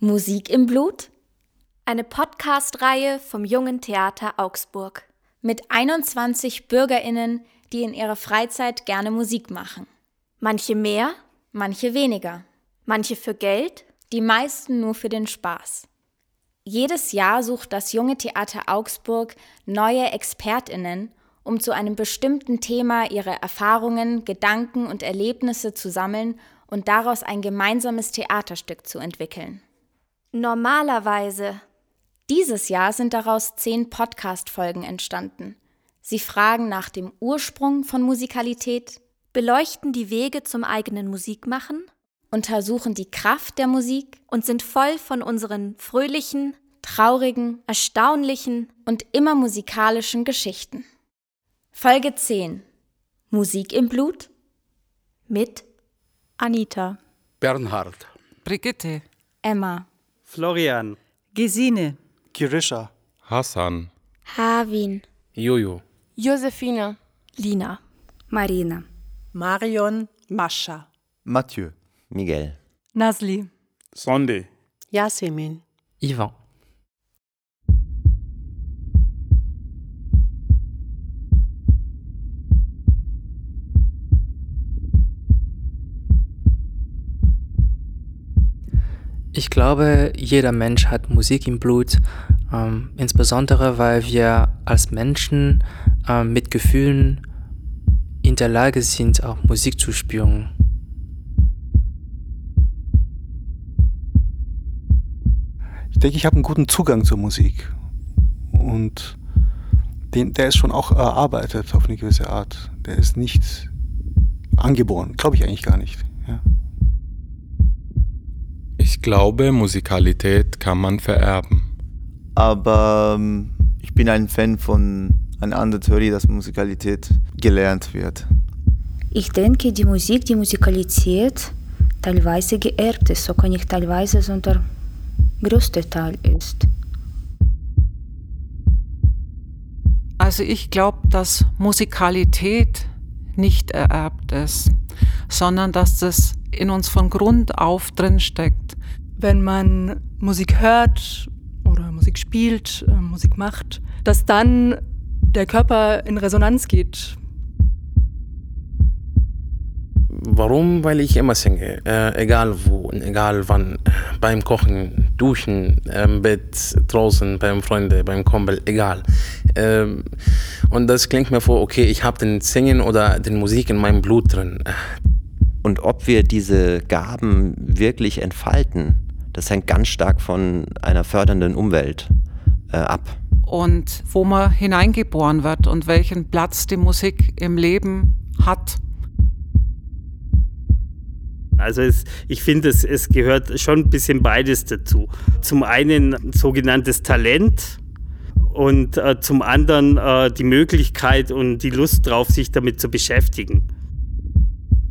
Musik im Blut? Eine Podcast-Reihe vom Jungen Theater Augsburg mit 21 BürgerInnen, die in ihrer Freizeit gerne Musik machen. Manche mehr, manche weniger. Manche für Geld, die meisten nur für den Spaß. Jedes Jahr sucht das Junge Theater Augsburg neue ExpertInnen, um zu einem bestimmten Thema ihre Erfahrungen, Gedanken und Erlebnisse zu sammeln und daraus ein gemeinsames Theaterstück zu entwickeln. Normalerweise. Dieses Jahr sind daraus zehn Podcast-Folgen entstanden. Sie fragen nach dem Ursprung von Musikalität, beleuchten die Wege zum eigenen Musikmachen, untersuchen die Kraft der Musik und sind voll von unseren fröhlichen, traurigen, erstaunlichen und immer musikalischen Geschichten. Folge 10 Musik im Blut mit Anita, Bernhard, Brigitte, Emma, Florian, Gesine, Kirisha, Hassan, Harvin, Jojo, Josephine, Lina, Marina, Marion, Mascha, Mathieu, Miguel, Nasli, Sonde, Yasemin, Ivan. Ich glaube, jeder Mensch hat Musik im Blut, ähm, insbesondere weil wir als Menschen äh, mit Gefühlen in der Lage sind, auch Musik zu spüren. Ich denke, ich habe einen guten Zugang zur Musik. Und den, der ist schon auch erarbeitet auf eine gewisse Art. Der ist nicht angeboren, glaube ich eigentlich gar nicht. Ja. Ich glaube, Musikalität kann man vererben. Aber ähm, ich bin ein Fan von einer anderen Theorie, dass Musikalität gelernt wird. Ich denke, die Musik, die Musikalität teilweise geerbt ist, sogar nicht teilweise, sondern größter Teil ist. Also ich glaube, dass Musikalität nicht ererbt ist, sondern dass das in uns von Grund auf drinsteckt. Wenn man Musik hört oder Musik spielt, äh, Musik macht, dass dann der Körper in Resonanz geht. Warum? Weil ich immer singe, äh, egal wo, egal wann, beim Kochen, Duschen, im Bett, draußen, beim Freunde, beim Kumpel, egal. Ähm, und das klingt mir vor, okay, ich habe den Singen oder den Musik in meinem Blut drin. Und ob wir diese Gaben wirklich entfalten, das hängt ganz stark von einer fördernden Umwelt äh, ab. Und wo man hineingeboren wird und welchen Platz die Musik im Leben hat. Also es, ich finde, es, es gehört schon ein bisschen beides dazu. Zum einen sogenanntes Talent und äh, zum anderen äh, die Möglichkeit und die Lust drauf, sich damit zu beschäftigen.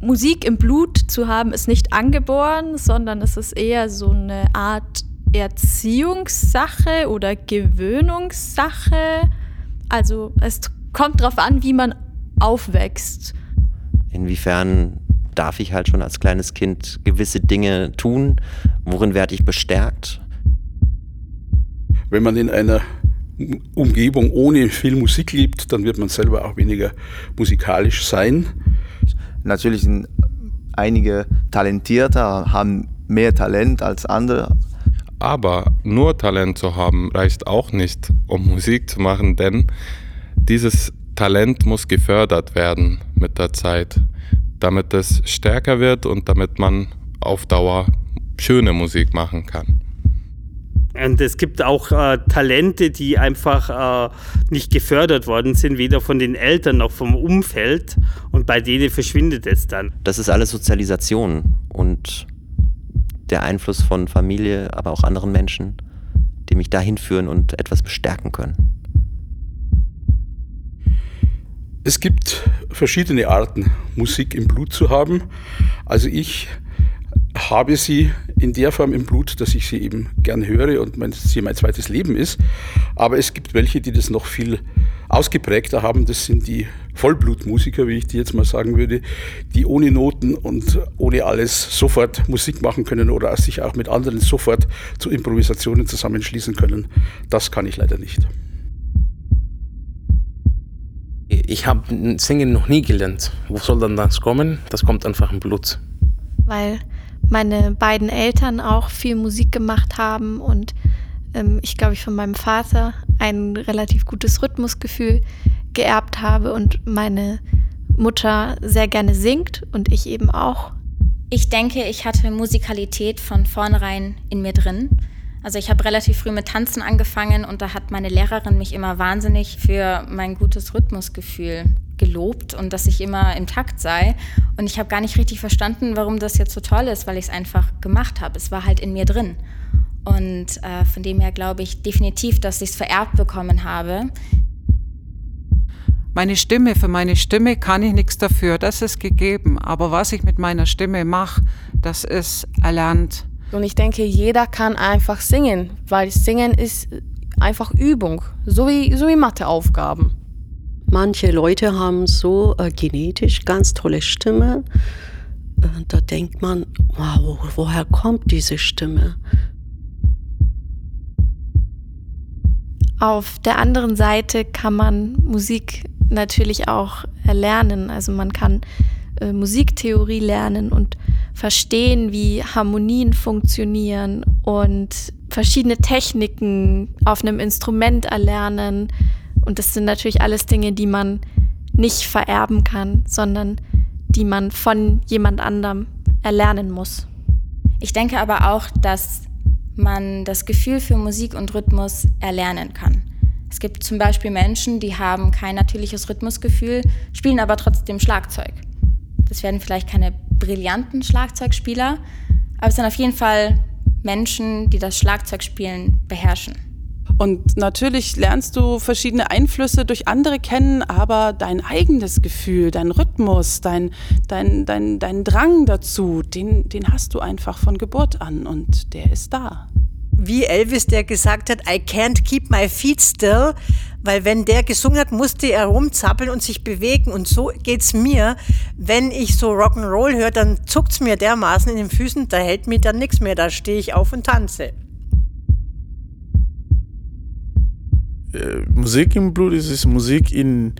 Musik im Blut zu haben, ist nicht angeboren, sondern es ist eher so eine Art Erziehungssache oder Gewöhnungssache. Also es kommt darauf an, wie man aufwächst. Inwiefern darf ich halt schon als kleines Kind gewisse Dinge tun? Worin werde ich bestärkt? Wenn man in einer Umgebung ohne viel Musik lebt, dann wird man selber auch weniger musikalisch sein. Natürlich sind einige talentierter, haben mehr Talent als andere. Aber nur Talent zu haben reicht auch nicht, um Musik zu machen, denn dieses Talent muss gefördert werden mit der Zeit, damit es stärker wird und damit man auf Dauer schöne Musik machen kann. Und es gibt auch äh, Talente, die einfach äh, nicht gefördert worden sind, weder von den Eltern noch vom Umfeld. Und bei denen verschwindet es dann. Das ist alles Sozialisation und der Einfluss von Familie, aber auch anderen Menschen, die mich dahin führen und etwas bestärken können. Es gibt verschiedene Arten, Musik im Blut zu haben. Also ich habe sie in der Form im Blut, dass ich sie eben gern höre und mein, sie mein zweites Leben ist. Aber es gibt welche, die das noch viel ausgeprägter haben. Das sind die Vollblutmusiker, wie ich die jetzt mal sagen würde, die ohne Noten und ohne alles sofort Musik machen können oder sich auch mit anderen sofort zu Improvisationen zusammenschließen können. Das kann ich leider nicht. Ich habe Singen noch nie gelernt. Wo soll dann das kommen? Das kommt einfach im Blut. Weil meine beiden Eltern auch viel Musik gemacht haben und ähm, ich glaube, ich von meinem Vater ein relativ gutes Rhythmusgefühl geerbt habe und meine Mutter sehr gerne singt und ich eben auch. Ich denke, ich hatte Musikalität von vornherein in mir drin. Also ich habe relativ früh mit Tanzen angefangen und da hat meine Lehrerin mich immer wahnsinnig für mein gutes Rhythmusgefühl gelobt und dass ich immer im Takt sei. Und ich habe gar nicht richtig verstanden, warum das jetzt so toll ist, weil ich es einfach gemacht habe. Es war halt in mir drin. Und äh, von dem her glaube ich definitiv, dass ich es vererbt bekommen habe. Meine Stimme, für meine Stimme kann ich nichts dafür, das ist gegeben. Aber was ich mit meiner Stimme mache, das ist erlernt. Und ich denke, jeder kann einfach singen, weil Singen ist einfach Übung, so wie, so wie Matheaufgaben. Manche Leute haben so äh, genetisch ganz tolle Stimme. Äh, da denkt man, wow, woher kommt diese Stimme? Auf der anderen Seite kann man Musik natürlich auch erlernen. Also man kann äh, Musiktheorie lernen und verstehen, wie Harmonien funktionieren und verschiedene Techniken auf einem Instrument erlernen. Und das sind natürlich alles Dinge, die man nicht vererben kann, sondern die man von jemand anderem erlernen muss. Ich denke aber auch, dass man das Gefühl für Musik und Rhythmus erlernen kann. Es gibt zum Beispiel Menschen, die haben kein natürliches Rhythmusgefühl, spielen aber trotzdem Schlagzeug. Das werden vielleicht keine brillanten Schlagzeugspieler, aber es sind auf jeden Fall Menschen, die das Schlagzeugspielen beherrschen. Und natürlich lernst du verschiedene Einflüsse durch andere kennen, aber dein eigenes Gefühl, dein Rhythmus, dein, dein, dein, dein Drang dazu, den, den hast du einfach von Geburt an und der ist da. Wie Elvis, der gesagt hat, I can't keep my feet still, weil wenn der gesungen hat, musste er rumzappeln und sich bewegen. Und so geht's mir. Wenn ich so Rock'n'Roll höre, dann zuckt's mir dermaßen in den Füßen, da hält mir dann nichts mehr. Da stehe ich auf und tanze. Äh, Musik im Blut ist, ist Musik in,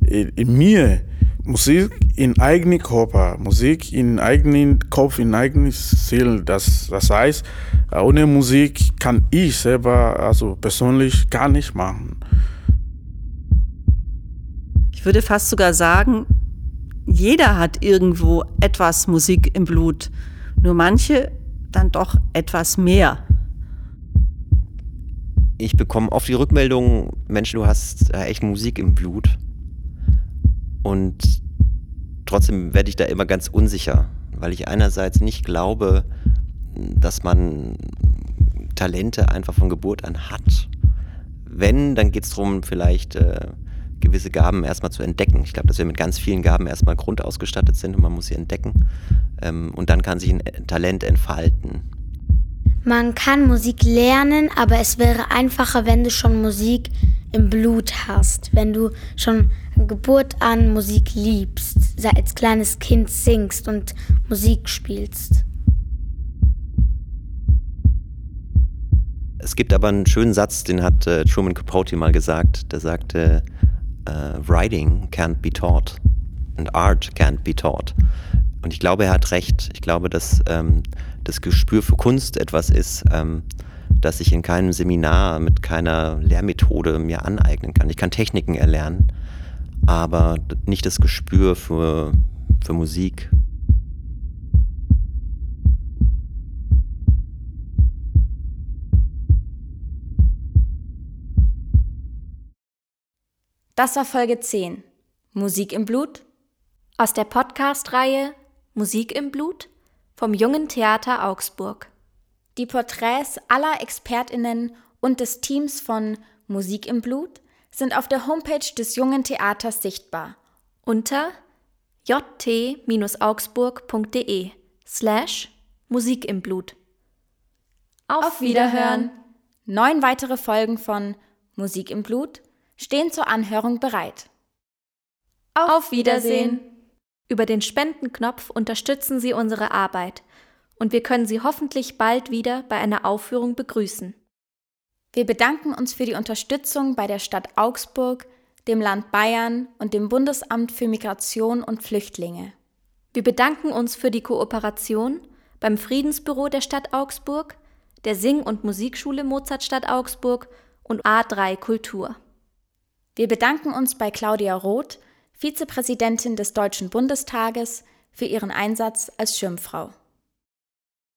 in, in, mir. Musik in eigenen Körper, Musik in eigenen Kopf, in eigenen Seele. Das, das heißt, ohne Musik kann ich selber, also persönlich, gar nicht machen. Ich würde fast sogar sagen, jeder hat irgendwo etwas Musik im Blut. Nur manche dann doch etwas mehr ich bekomme oft die Rückmeldung, Mensch, du hast äh, echt Musik im Blut. Und trotzdem werde ich da immer ganz unsicher, weil ich einerseits nicht glaube, dass man Talente einfach von Geburt an hat. Wenn, dann geht es darum, vielleicht äh, gewisse Gaben erstmal zu entdecken. Ich glaube, dass wir mit ganz vielen Gaben erstmal grundausgestattet sind und man muss sie entdecken. Ähm, und dann kann sich ein Talent entfalten. Man kann Musik lernen, aber es wäre einfacher, wenn du schon Musik im Blut hast, wenn du schon Geburt an Musik liebst, als kleines Kind singst und Musik spielst. Es gibt aber einen schönen Satz, den hat äh, Truman Capote mal gesagt. Der sagte, uh, Writing can't be taught and art can't be taught. Und ich glaube, er hat recht. Ich glaube, dass ähm, das Gespür für Kunst etwas ist, ähm, das ich in keinem Seminar mit keiner Lehrmethode mir aneignen kann. Ich kann Techniken erlernen, aber nicht das Gespür für, für Musik. Das war Folge 10. Musik im Blut? Aus der Podcast-Reihe Musik im Blut vom Jungen Theater Augsburg. Die Porträts aller Expertinnen und des Teams von Musik im Blut sind auf der Homepage des Jungen Theaters sichtbar unter jt-augsburg.de slash Musik im Blut. Auf Wiederhören! Neun weitere Folgen von Musik im Blut stehen zur Anhörung bereit. Auf Wiedersehen! Über den Spendenknopf unterstützen Sie unsere Arbeit und wir können Sie hoffentlich bald wieder bei einer Aufführung begrüßen. Wir bedanken uns für die Unterstützung bei der Stadt Augsburg, dem Land Bayern und dem Bundesamt für Migration und Flüchtlinge. Wir bedanken uns für die Kooperation beim Friedensbüro der Stadt Augsburg, der Sing- und Musikschule Mozartstadt Augsburg und A3 Kultur. Wir bedanken uns bei Claudia Roth, Vizepräsidentin des Deutschen Bundestages, für ihren Einsatz als Schirmfrau.